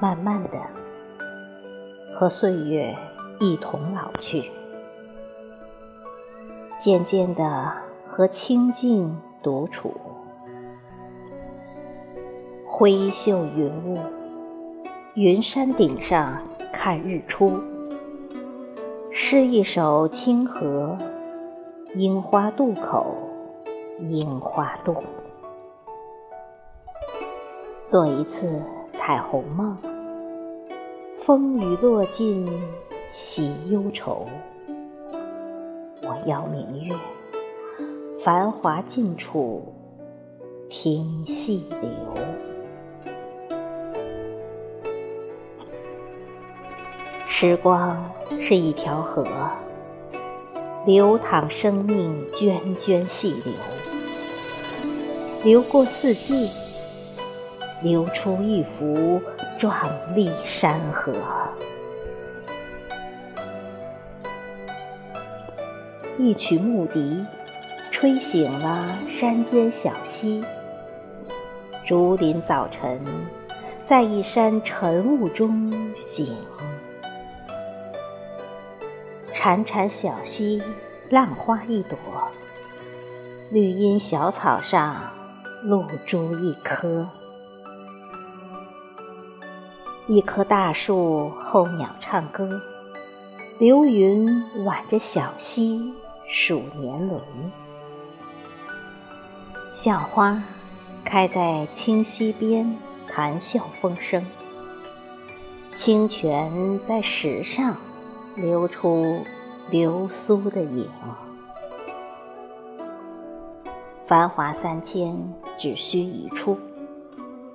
慢慢的，和岁月一同老去，渐渐的和清静独处。挥袖云雾，云山顶上看日出。诗一首清河，樱花渡口，樱花渡。做一次彩虹梦。风雨落尽，喜忧愁。我邀明月，繁华尽处听细流。时光是一条河，流淌生命涓涓细流，流过四季。流出一幅壮丽山河。一曲牧笛，吹醒了山间小溪。竹林早晨，在一山晨雾中醒。潺潺小溪，浪花一朵，绿荫小草上，露珠一颗。一棵大树，候鸟唱歌，流云挽着小溪数年轮。小花开在清溪边，谈笑风生。清泉在石上流出流苏的影。繁华三千，只需一处；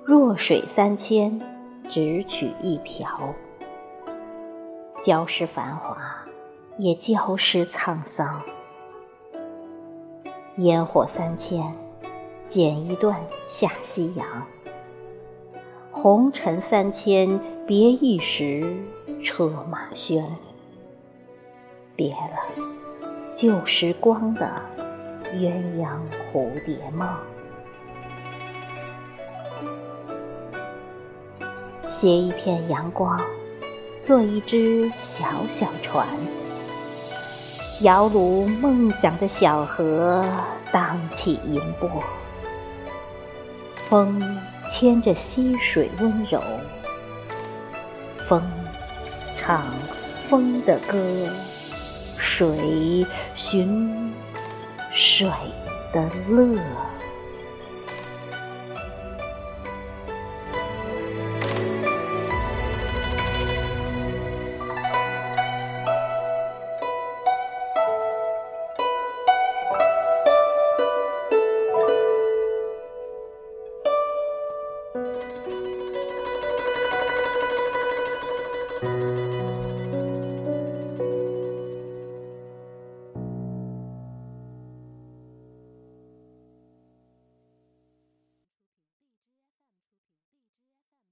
弱水三千。只取一瓢，浇湿繁华，也浇湿沧桑。烟火三千，剪一段下夕阳。红尘三千，别一时车马喧。别了旧时光的鸳鸯蝴蝶梦。携一片阳光，做一只小小船，摇橹梦想的小河，荡起银波。风牵着溪水温柔，风唱风的歌，水寻水的乐。